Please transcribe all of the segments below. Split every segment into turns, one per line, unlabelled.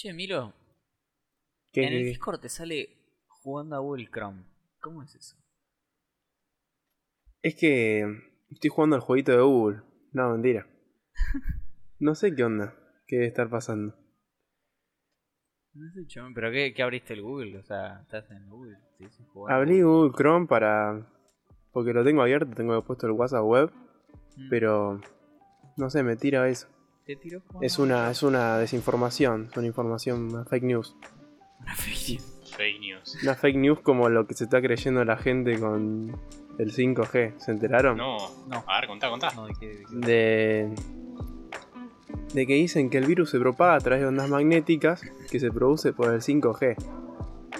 Che, Milo,
¿Qué-
en el Discord te sale jugando a Google Chrome. ¿Cómo es eso?
Es que estoy jugando al jueguito de Google. No, mentira. No sé qué onda. ¿Qué debe estar pasando?
No sé, chabón, pero qué, qué abriste el Google? O sea, estás en Google. te.
Abrí Google Chrome para... Porque lo tengo abierto, tengo puesto el WhatsApp web.
Mm,
Pero... No sé, me tira eso.
Te tiró jugando
Es una, es una desinformación. Es una información, una fake news.
Una fake news.
Fake news.
Una fake news como lo que se está creyendo la gente con el 5G. ¿Se enteraron?
No,
No.
A ver, contá, contá.
No, ¿de qué- de qué?
de, de que dicen que el virus se propaga a través de ondas magnéticas que se produce por el 5G.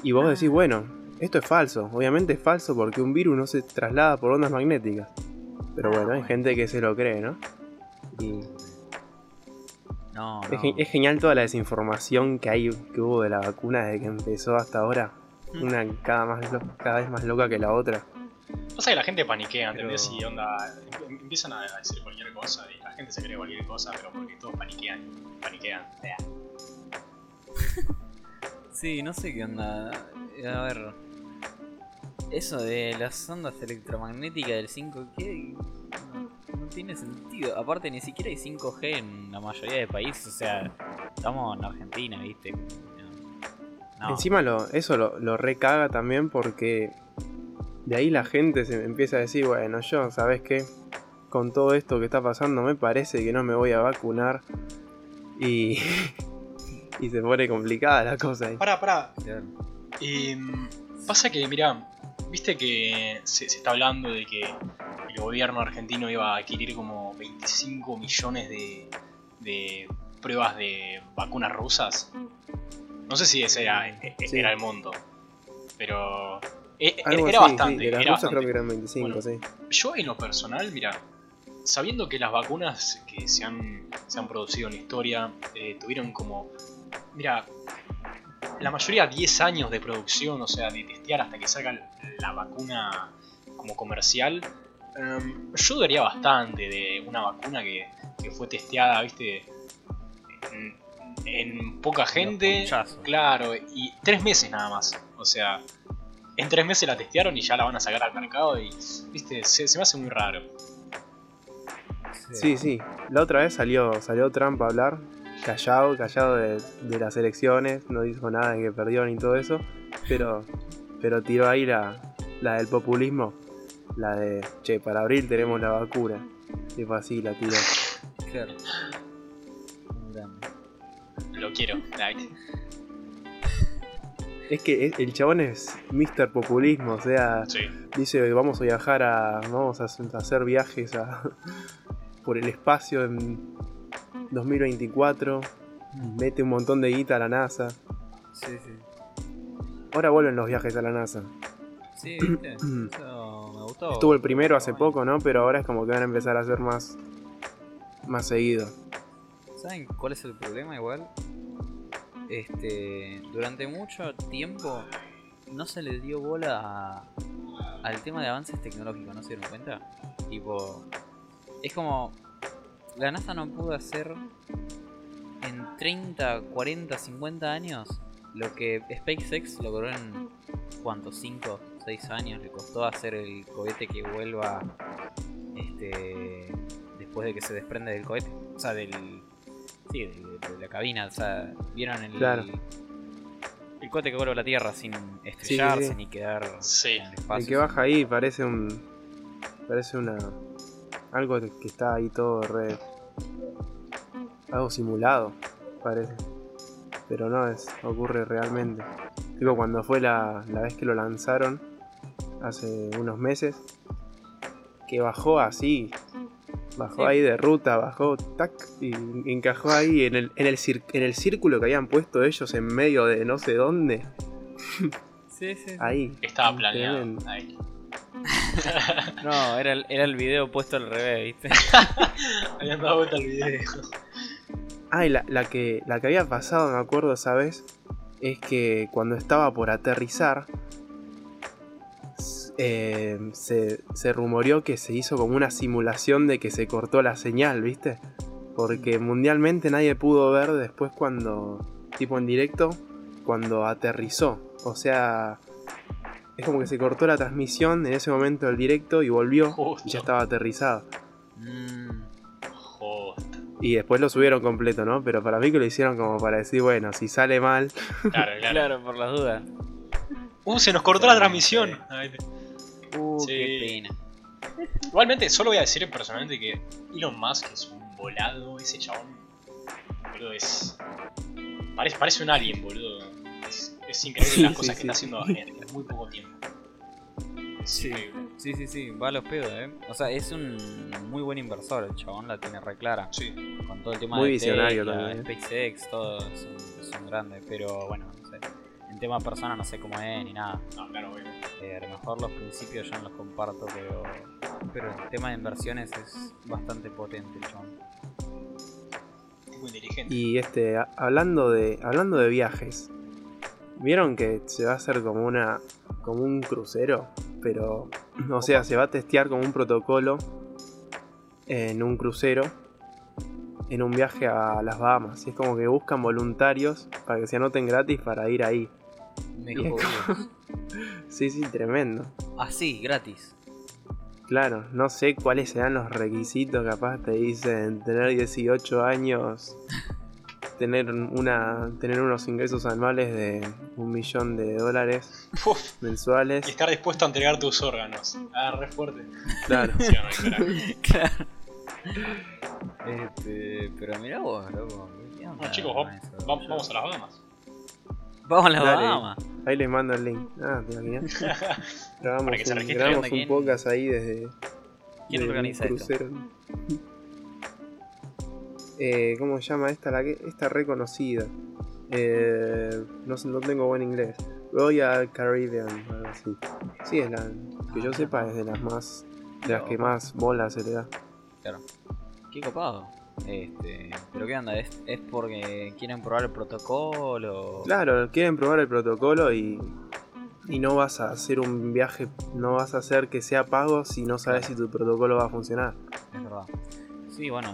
Y vos decís, bueno, esto es falso. Obviamente es falso porque un virus no se traslada por ondas magnéticas. Pero bueno, hay gente que se lo cree, ¿no? Y
No,
es,
no.
ge- es genial toda la desinformación que hay que hubo de la vacuna desde que empezó hasta ahora. Una cada, más lo- cada vez más loca que la otra.
Pasa que la gente paniquea, ¿entendés?
Pero-
Y onda, em- empiezan a decir cualquier cosa y la gente se cree cualquier cosa, pero porque todos paniquean. Paniquean.
Sí, no sé qué onda. A ver. Eso de las ondas electromagnéticas del 5G no, no tiene sentido. Aparte, ni siquiera hay 5G en la mayoría de países. O sea, estamos en Argentina, ¿viste? No.
Encima lo, eso lo, lo recaga también porque de ahí la gente se empieza a decir, bueno, yo, ¿sabes qué? Con todo esto que está pasando me parece que no me voy a vacunar y, y se pone complicada la cosa ahí.
Pará, pará.
Claro.
Em, pasa que, mirá, viste que se, se está hablando de que el gobierno argentino iba a adquirir como 25 millones de, de pruebas de vacunas rusas. No sé si ese era, e- e-
Sí.
era el monto, pero
Algo
era
así, sí,
bastante.
de las
era
rusas creo
bastante.
que eran 25,
Bueno.
sí.
Yo en lo personal, mira, sabiendo que las vacunas que se han, se han producido en la historia eh, tuvieron como, mira, la mayoría 10 años de producción, o sea, de testear hasta que salga la vacuna como comercial, em, yo dudaría bastante de una vacuna que, que fue testeada, viste, en, en poca gente, claro, y tres meses nada más, o sea, en tres meses la testearon y ya la van a sacar al mercado y, viste, se, se me hace muy raro.
Sí, sí. La otra vez salió, salió Trump a hablar, callado, callado de, de las elecciones, no dijo nada de que perdió ni todo eso, pero, pero tiró ahí la, la del populismo, la de, che, para abril tenemos la vacuna. Y fue así, la tiró.
Claro.
Lo quiero, like.
Es que el chabón es Mr. Populismo, o sea,
Sí.
dice vamos a viajar a. vamos a hacer- a hacer viajes a, por el espacio en 2024. Mete un montón de guita a la NASA.
Sí, sí.
Ahora vuelven los viajes a la NASA.
Sí, ¿viste?
Estuvo el primero hace poco, ¿no? Pero ahora es como que van a empezar a hacer más. más seguido.
¿Saben cuál es el problema igual? Este, durante mucho tiempo no se le dio bola a- al tema de avances tecnológicos, ¿no se dieron cuenta? Tipo, es como la NASA no pudo hacer en 30, 40, 50 años lo que SpaceX logró en ¿cuántos? 5, 6 años le costó hacer el cohete que vuelva este después de que se desprende del cohete, o sea, del sí, de, de la cabina, o sea, vieron el
Claro.
el cohete que vuelve a la Tierra sin estrellarse
sí.
ni quedar
Sí.
en el espacio.
El que baja ahí parece un. parece una. algo que está ahí todo re. algo simulado, parece. Pero no, es ocurre realmente. Tipo cuando fue la, la vez que lo lanzaron, hace unos meses, que bajó así. Bajó
Sí.
ahí de ruta, bajó, tac, y encajó ahí en el, en, el cir- en el círculo que habían puesto ellos en medio de no sé dónde.
Sí, sí.
Ahí.
Estaba planeado. Ahí.
No, era el, era el video puesto al revés, ¿viste?
Habían dado vuelta el video.
Ah, y la, la que, la que había pasado, me acuerdo esa vez, es que cuando estaba por aterrizar, eh, se, se rumoreó que se hizo como una simulación de que se cortó la señal, ¿viste? Porque mundialmente nadie pudo ver después cuando, tipo en directo cuando aterrizó. O sea, es como que se cortó la transmisión en ese momento del directo y volvió
Justo.
y ya estaba aterrizado.
Mm,
Joder.
Y después lo subieron completo, ¿no? Pero para mí que lo hicieron como para decir, bueno, si sale mal,
Claro, claro.
claro, por las dudas.
Uh, se nos cortó la transmisión.
Uh,
Sí.
qué pena.
Igualmente, solo voy a decir personalmente que Elon Musk es un volado, ese chabón. Boludo, es. Parece, parece un alien, boludo. Es, es increíble
Sí,
las
sí,
cosas
sí,
que está haciendo en, muy poco tiempo. Es
Sí.
increíble.
Sí, sí, sí, va a los pedos, eh. O sea, es un muy buen inversor, el chabón la tiene re clara.
Sí.
Con todo el tema
Muy
de
visionario
Tesla,
también, ¿eh?
SpaceX, todos son, son grandes, pero bueno, no sé. En tema persona no sé cómo es ni nada.
No, claro, obvio.
Eh, a lo mejor los principios yo no los comparto, pero, pero el tema de inversiones es bastante potente chabón.
Tipo inteligente.
Y este, hablando de, hablando de viajes, ¿vieron que se va a hacer como una, como un crucero? Pero, o sea, se va a testear como un protocolo en un crucero, en un viaje a las Bahamas. Y es como que buscan voluntarios para que se anoten gratis para ir ahí.
Me
Y es
jodió.
Sí, sí, tremendo.
Así, gratis.
Claro, no sé cuáles serán los requisitos, capaz te dicen tener 18 años, tener una tener unos ingresos anuales de un millón de dólares
Uf, y
mensuales.
estar dispuesto a entregar tus órganos. Ah, re fuerte.
Claro.
Sí, no, carajo.
claro. Este, pero mirá vos, loco. ¿qué onda
Bueno, chicos,
con
va-
eso?
va- vamos a las Bahamas.
Vamos a la
Dale.
Bahamas.
Ahí les mando el link. Ah, te imaginas. Grabamos,
Para que se
un, grabamos
¿Quién-
un podcast ahí desde,
¿Quién
desde un
organiza esto?
crucero. Eh, ¿Cómo se llama esta? La que, esta reconocida. Eh, no, sé, no tengo buen inglés. Royal Caribbean, algo así. Sí, es la que yo sepa es de las más de las que más bola se le da.
Claro. Qué copado. Este, pero qué onda, ¿Es, es porque quieren probar el protocolo.
Claro, quieren probar el protocolo y y no vas a hacer un viaje, no vas a hacer que sea pago si no sabes si tu protocolo va a funcionar.
Es verdad. Sí, bueno,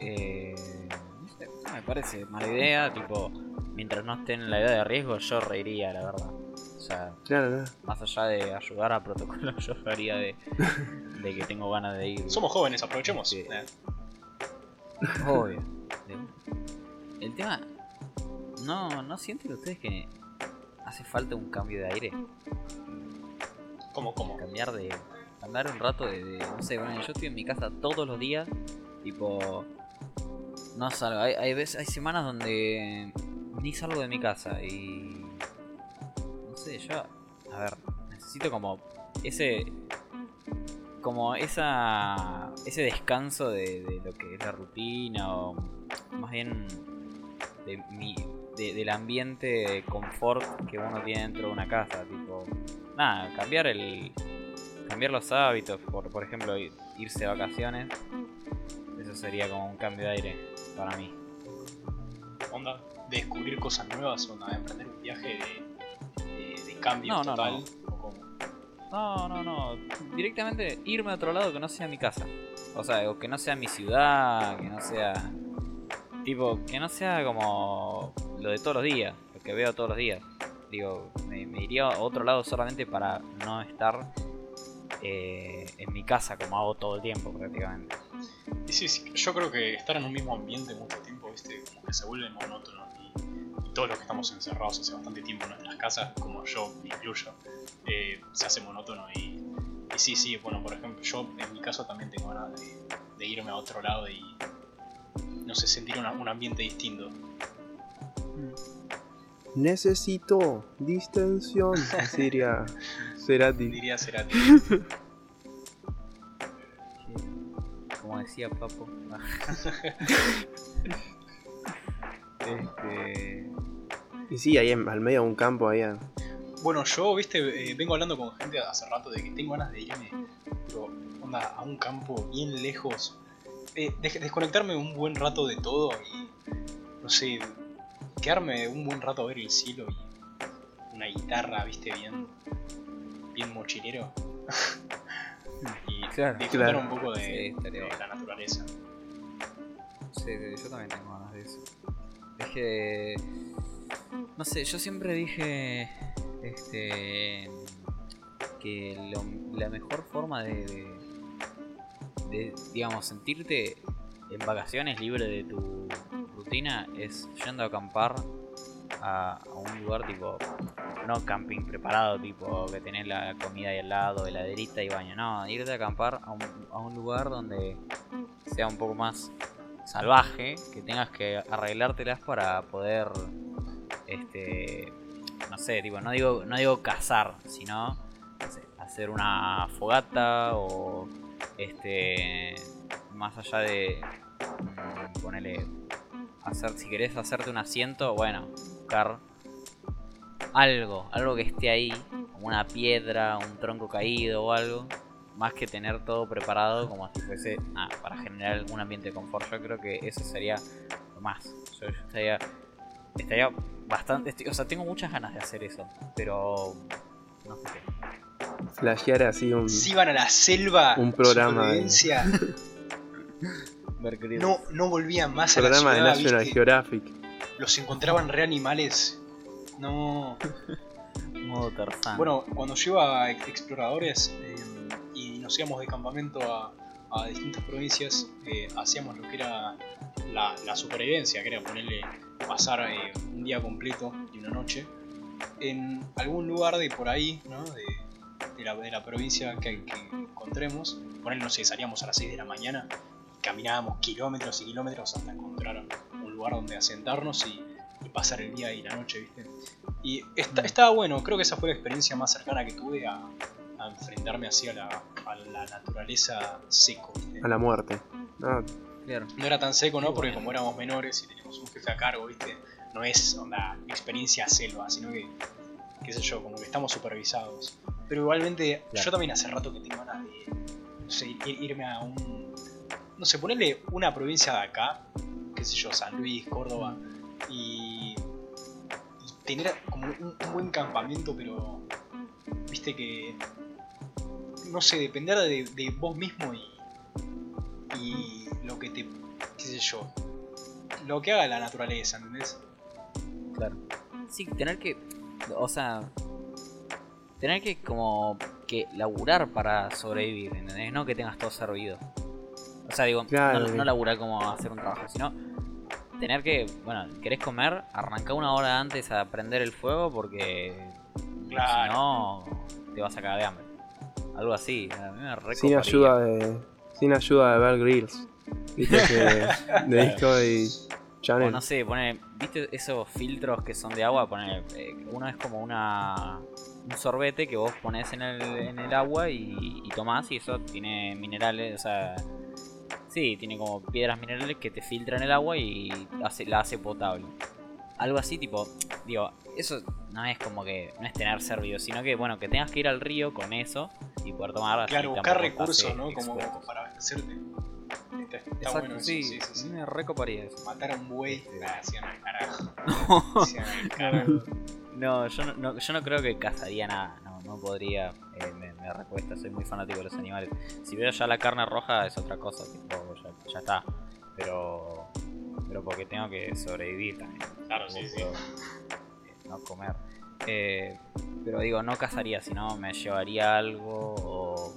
eh, no no me parece mala idea, tipo, mientras no esté en la edad de riesgo, yo reiría, la verdad. O sea,
Claro, claro.
más allá de ayudar a protocolo, yo haría de, de que tengo ganas de ir.
Somos jóvenes, aprovechemos.
Sí.
Eh,
Obvio. El tema. No, ¿no sienten ustedes que hace falta un cambio de aire?
¿Cómo, cómo?
Cambiar de. Andar un rato de, de- No sé, bueno, yo estoy en mi casa todos los días. Tipo. No salgo. Hay, hay, veces, hay semanas donde ni salgo de mi casa y. No sé, yo. A ver, necesito como. Ese. Como esa. Ese descanso de, de lo que es la rutina o. Más bien. De mi, de- del ambiente de confort que uno tiene dentro de una casa. Tipo. Nada, cambiar el. Cambiar los hábitos. Por, por ejemplo, irse de vacaciones. Eso sería como un cambio de aire para mí.
Onda, de descubrir cosas nuevas, onda, de emprender un viaje de, de, de cambio
No, no,
total.
no.
¿O cómo?
No, no, no. Directamente irme a otro lado que no sea mi casa. O sea, que no sea mi ciudad, que no sea. Tipo, que no sea como lo de todos los días, lo que veo todos los días. Digo, me, me iría a otro lado solamente para no estar eh, en mi casa como hago todo el tiempo prácticamente.
Y sí, sí, yo creo que estar en un mismo ambiente mucho tiempo, viste, como que se vuelve monótono. Todos los que estamos encerrados hace bastante tiempo en nuestras casas, como yo me incluyo, eh, se hace monótono. Y, y sí, sí, bueno, por ejemplo, yo en mi caso también tengo ganas de, de irme a otro lado y, no sé, sentir una- un ambiente distinto.
Necesito distensión, diría Cerati.
Diría Cerati.
Como decía Papo.
Sí, ahí en- al medio de un campo ahí. a-
Bueno, yo, viste, eh, vengo hablando con gente hace rato de que tengo ganas de irme, pero onda, a un campo bien lejos, eh, des- desconectarme un buen rato de todo y, no sé, quedarme un buen rato a ver el cielo y una guitarra, viste, bien, bien mochilero. y
Claro.
disfrutar
Claro.
un poco de,
Sí,
la naturaleza.
Sí, sí, yo también tengo ganas de eso. Es que. No sé, yo siempre dije. Este. Que la mejor forma de, digamos, sentirte en vacaciones libre de tu rutina es yendo a acampar a, a un lugar tipo. No camping preparado, tipo que tenés la comida ahí al lado, heladerita y baño. No, irte a acampar a un, a un lugar donde sea un poco más salvaje, que tengas que arreglártelas para poder este no sé, tipo, no digo no digo cazar, sino no sé, hacer una fogata o este más allá de mm, ponele hacer si querés hacerte un asiento, bueno, buscar algo, algo que esté ahí, como una piedra, un tronco caído o algo, más que tener todo preparado como si fuese nada, para generar un ambiente de confort. Yo creo que eso sería lo más. Yo, yo estaría, estaría bastante, estoy- o sea, tengo muchas ganas de hacer eso, pero no sé qué.
Flashear así un.
Si iban a la selva,
Un programa de-
no, no volvían más a la
programa de National
¿viste?
Geographic.
Los encontraban re animales. No.
modo Tarzán.
Bueno, cuando yo iba a exploradores eh, y nos íbamos de campamento a, a distintas provincias, eh, hacíamos lo que era la, la supervivencia, que era ponerle pasar eh, un día completo y una noche en algún lugar de por ahí, ¿no? de, de la, de la provincia que, que encontremos. Ponerle, no sé, salíamos a las 6 de la mañana y caminábamos kilómetros y kilómetros hasta encontrar un lugar donde asentarnos y, y pasar el día y la noche, ¿viste? Y está- estaba bueno, creo que esa fue la experiencia más cercana que tuve a, a enfrentarme así a la, a la naturaleza seco. ¿viste?
A la muerte. No,
claro.
No era tan seco, ¿no? Porque como éramos menores y teníamos un jefe a cargo, ¿viste? No es onda experiencia selva, sino que, qué sé yo, como que estamos supervisados. Pero igualmente,
Claro.
yo también hace rato que tengo ganas de, no sé, ir- irme a un, no sé, ponerle una provincia de acá, qué sé yo, San Luis, Córdoba, y, y tener como un, un buen campamento, pero, viste que, no sé, depender de, de vos mismo y, y lo que te, qué sé yo, lo que haga la naturaleza, ¿entendés?
Claro. Sí, tener que. O sea. Tener que como que laburar para sobrevivir, ¿entendés? No que tengas todo servido. O sea, digo,
Claro.
no, no laburar como hacer un trabajo, sino tener que, bueno, querés comer, arrancar una hora antes a prender el fuego porque
Claro.
si no te vas a cagar de hambre. Algo así, a mí me
sin ayuda de. Sin ayuda de Bear Grylls. Viste que de Discovery
O
Channel.
no sé, pone, ¿viste esos filtros que son de agua? Pone, eh, uno es como una un sorbete que vos pones en el, en el agua y, y tomás y eso tiene minerales, o sea, sí, tiene como piedras minerales que te filtran el agua y hace, la hace potable. Algo así, tipo, digo, eso no es como que, no es tener servido, sino que, bueno, que tengas que ir al río con eso y poder tomar.
Claro, buscar recursos,
hace
¿no? Como, para abastecerte. Está, está
Exacto,
bueno eso,
sí,
sí, sí, sí.
me recoparía eso.
Matar a un buey, carajo.
No, yo no, yo no creo que cazaría nada, no, no podría, eh, me, me recuesta, soy muy fanático de los animales. Si veo ya la carne roja es otra cosa, tipo, ya, ya está, pero pero porque tengo que sobrevivir también.
Claro, sí, sí.
eh, No comer. Eh, pero digo, no cazaría, sino me llevaría algo o...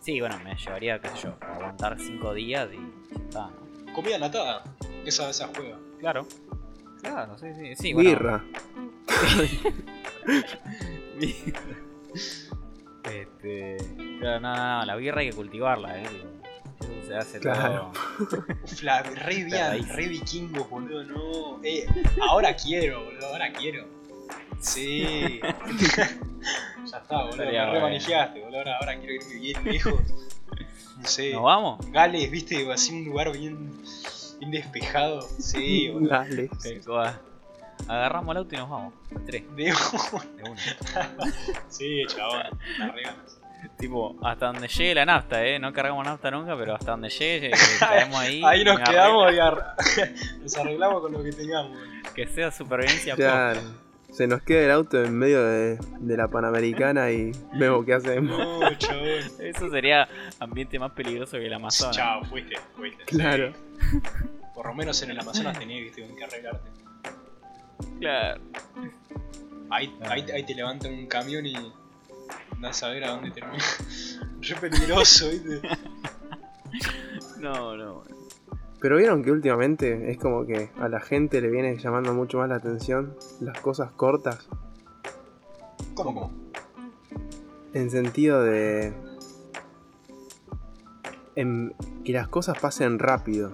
Sí, bueno, me llevaría, qué sé yo, aguantar cinco días y ya está, ¿no?
Comida enlatada, esa, esa juega.
Claro. Claro, sí, sí, sí. bueno,
Birra.
Este. Claro, no, no, no, la birra hay que cultivarla, eh. digo, Eso se hace
Claro.
todo.
Uf, la- re bien, re vikingos, boludo, no. Eh, ahora quiero, boludo, ahora quiero. Sí. ya está, boludo,
Estaría
me boludo, ahora, ahora quiero irme bien lejos. No sé.
¿Nos vamos?
Gales, viste, así un lugar bien, bien despejado. Sí, boludo.
Cual. Agarramos el auto y nos vamos. Tres,
De-
de una.
sí, chabón, ganas.
tipo, hasta donde llegue la nafta, eh. No cargamos nafta nunca, pero hasta donde llegue, caemos ahí.
Ahí nos quedamos y ar- nos arreglamos con lo que tengamos. boludo.
Que sea supervivencia
Claro. Se nos queda el auto en medio de, de la Panamericana y vemos qué hacemos.
No, chabón.
Eso sería ambiente más peligroso que el Amazonas.
Chao, fuiste, fuiste.
Claro.
Sí. Por lo menos en el Amazonas tenías que, que arreglarte.
Claro.
Ahí, ahí, ahí te levantan un camión y andás a ver a dónde termina. Re peligroso, ¿viste?
No, no.
Pero vieron que últimamente es como que a la gente le viene llamando mucho más la atención las cosas cortas.
¿Cómo, cómo?
En sentido de. en que las cosas pasen rápido.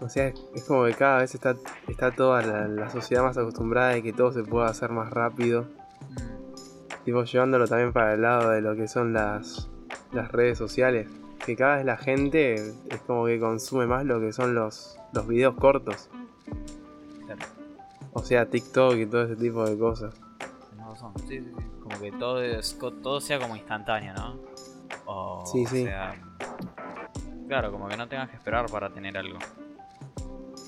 O sea, es, como que cada vez está, está toda la, la sociedad más acostumbrada de que todo se pueda hacer más rápido.
Mm,
Tipo, llevándolo también para el lado de lo que son las, las redes sociales. Que cada vez la gente es como que consume más lo que son los, los videos cortos.
Claro.
O sea, TikTok y todo ese tipo de cosas.
tenés razón. Sí, sí, sí. Como que todo, es- todo sea como instantáneo, ¿no? O
Sí, sí.
sea, claro, como que no tengas que esperar para tener algo.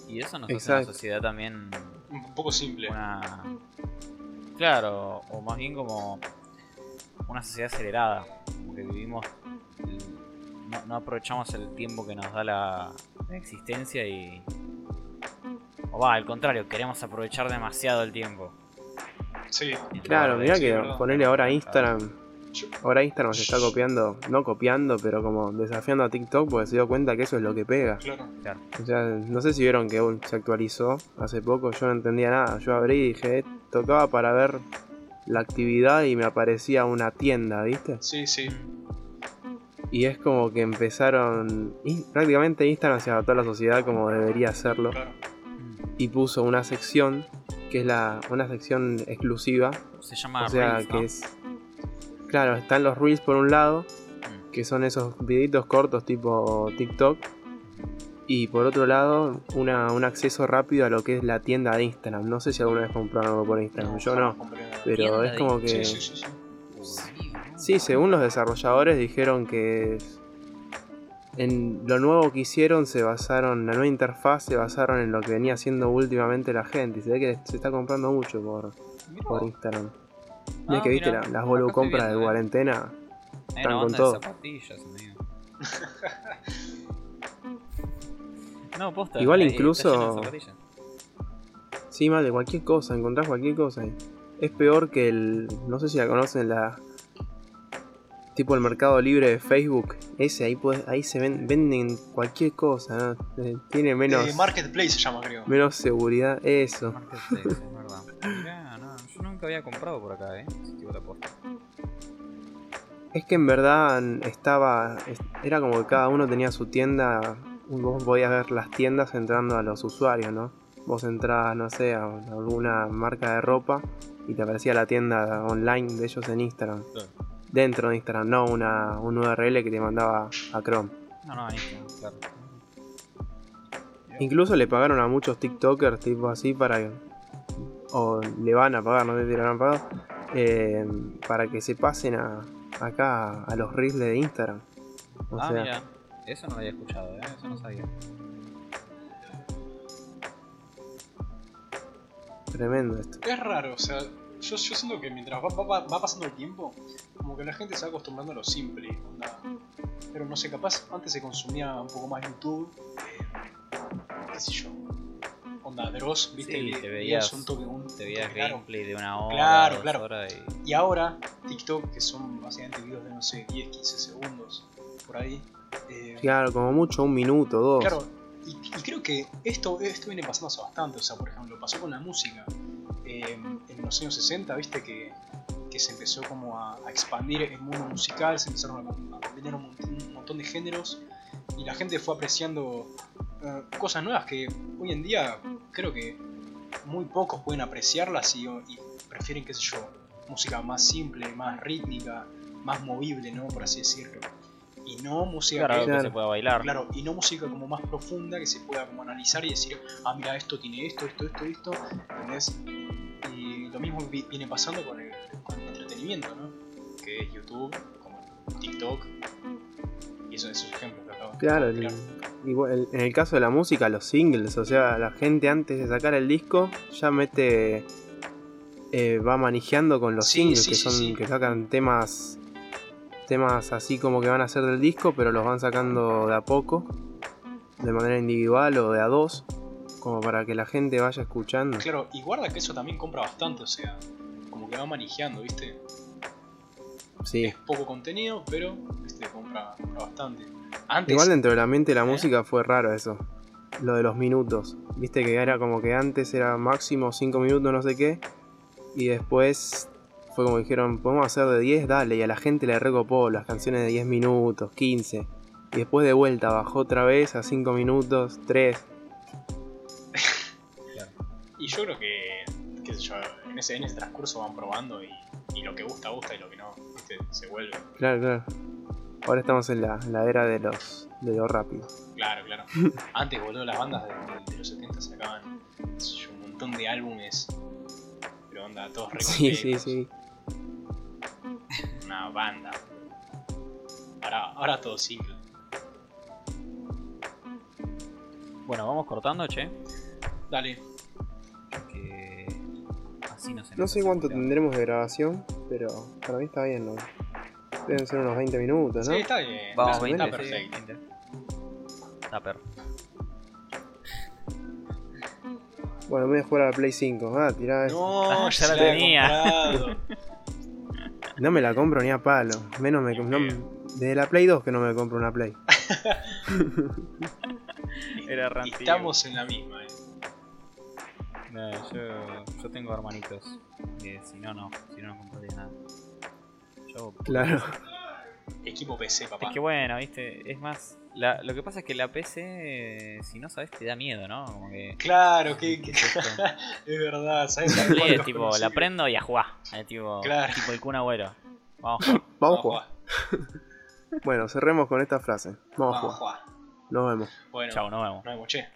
Y eso nos hace una sociedad también
Un poco simple.
una... Claro, o más bien como una sociedad acelerada. Como que vivimos... No, no aprovechamos el tiempo que nos da la, la existencia y... O va, al contrario, queremos aprovechar demasiado el tiempo.
Sí.
Claro, mirá que
verdad.
ponerle ahora Instagram.
Yo-
Ahora Instagram se está copiando, no copiando, pero como desafiando a TikTok porque se dio cuenta que eso es lo que pega.
Claro.
Claro.
O sea, no sé si vieron que aún se actualizó hace poco, yo no entendía nada. Yo abrí y dije, eh, tocaba para ver la actividad y me aparecía una tienda, ¿viste?
Sí, sí.
Y es como que empezaron. y prácticamente Instagram se adaptó a la sociedad como debería hacerlo.
Claro.
Y puso una sección que es la, una sección exclusiva.
Se llama
o sea,
Reels,
que
¿no?
es. Claro, están los Reels por un lado,
Mm.
que son esos videitos cortos tipo TikTok. Y por otro lado, una, un acceso rápido a lo que es la tienda de Instagram. No sé si alguna vez compraron algo por Instagram, yo no. Pero es como que.
Sí, sí, sí, sí.
¿no?
Según los desarrolladores dijeron que en lo nuevo que hicieron se basaron, la nueva interfaz se basaron en lo que venía haciendo últimamente la gente. Y se ve que se está comprando mucho por, por. Instagram.
Ah,
es que viste la- las bolu compras de
eh.
cuarentena.
Hay
están
una
con todo.
de zapatillas, amigo. no, posta.
Igual incluso-. Sí, mal de cualquier cosa, encontrás cualquier cosa. ahí. Es peor que el. No sé si la conocen, la. Tipo el mercado libre de Facebook. Ese, ahí, podés- ahí se ven, venden cualquier cosa. ¿no? Eh, Tiene menos.
Eh, Marketplace se llama, creo.
Menos seguridad, eso.
Marketplace, es verdad. Mirá, no, yo nunca había comprado por acá, eh. Si te digo la posta.
Es que en verdad estaba. es- Era como que cada uno tenía su tienda. Vos podías ver las tiendas entrando a los usuarios, ¿no? Vos entrabas, no sé, a alguna marca de ropa y te aparecía la tienda online de ellos en Instagram.
Claro.
Dentro de Instagram, no una, un URL que te mandaba a Chrome.
No, no, buenísimo, claro.
Incluso le pagaron a muchos TikTokers, tipo así, para que. O le van a pagar, no sé si le han pagado. eh, para que se pasen a, acá a los reels de Instagram. O
ah,
sea,
mira. Eso no lo había escuchado, eh. Eso no sabía.
tremendo esto.
Es raro, o sea, yo, yo siento que mientras va, va- va pasando el tiempo, como que la gente se va acostumbrando a lo simple. onda. Pero no sé, capaz antes se consumía un poco más YouTube, eh, qué sé yo. Onda, Dross, viste,
Sí, te veías-
un toque, un
Te veías
toque
gameplay de una hora,
Claro,
dos
claro.
horas y...
Y ahora, TikTok, que son básicamente videos de no sé, 10, 15 segundos, por ahí. eh,
Claro, como mucho un minuto, dos.
Claro, y, y creo que esto, esto viene pasando hace bastante. O sea, por ejemplo, pasó con la música. Eh, en los años 60, viste que, que se empezó como a, a expandir el mundo musical, se empezaron a, a vender un, montón- un montón de géneros y la gente fue apreciando eh, cosas nuevas que hoy en día creo que muy pocos pueden apreciarlas y, y prefieren, qué sé yo, música más simple, más rítmica, más movible, ¿no? Por así decirlo. Y no música
Claro,
que-
se pueda bailar.
Claro, y no música como más profunda que se pueda como analizar y decir, ah, mira, esto tiene esto, esto, esto, esto, ¿entendés? Lo mismo vi- viene pasando con el, con el entretenimiento, ¿no? Que es YouTube, como TikTok, y eso, esos ejemplos que acabo
Claro,
de tirar.
igual, en el caso de la música, los singles, o sea, la gente antes de sacar el disco ya mete. eh, va manejando con los
Sí,
singles
sí,
que son
sí.
que sacan temas temas así como que van a ser del disco pero los van sacando de a poco de manera individual o de a dos como para que la gente vaya escuchando.
Claro, y guarda que eso también compra bastante, o sea, como que va manejando, ¿viste?
Sí.
Es poco contenido, pero, ¿viste? Compra, compra bastante. Antes,
Igual dentro de la mente la
¿Eh?
música fue raro eso. Lo de los minutos. Viste que era como que antes era máximo 5 minutos, no sé qué. Y después fue como dijeron, podemos hacer de 10, dale. Y a la gente le recopó las canciones de 10 minutos, 15. Y después de vuelta bajó otra vez a 5 minutos, 3.
Yo creo que, qué sé yo, en ese, en ese transcurso van probando y, y lo que gusta, gusta y lo que no, ¿viste? Se vuelve.
Claro, claro. Ahora estamos en la, la era de los de lo rápido.
Claro, claro. Antes, boludo, las bandas de, de los 70 sacaban qué sé yo, un montón de álbumes. Pero onda, todos
Sí, sí, sí.
Una banda. Ahora, ahora todo simple.
Bueno, vamos cortando, che.
Dale.
Así no
No sé cuánto tendremos de grabación, pero para mí está bien, ¿no? Deben ser unos 20 minutos, ¿no?
Sí, está bien.
Vamos,
está,
20,
está
sí,
perfecto.
20. Está per.
Bueno, me voy a jugar a la Play 5. Ah, tirá eso.
No, ya
la tenía.
No me la compro ni a palo. Menos me. No, desde la Play 2 que no me compro una Play.
Era re antiguo.
Estamos en la misma, eh.
No, yo, yo tengo hermanitos. Que si no, no. Si no, no compraría nada. Yo.
Claro.
Equipo PC, papá.
Es que bueno, viste. Es más. La, lo que pasa es que la PC, eh, si no sabes, te da miedo, ¿no? Como que.
Claro, que, que-
¿qué es esto?
es verdad, ¿sabes?
Es tipo, la prendo y a jugar. Es tipo,
Claro.
tipo el Kun Agüero. Vamos a jugar.
Vamos a jugar. Bueno, cerremos con esta frase. Vamos a
Vamos a
jugar.
jugar.
Nos vemos.
Bueno,
Chao, nos vemos.
nos vemos, che.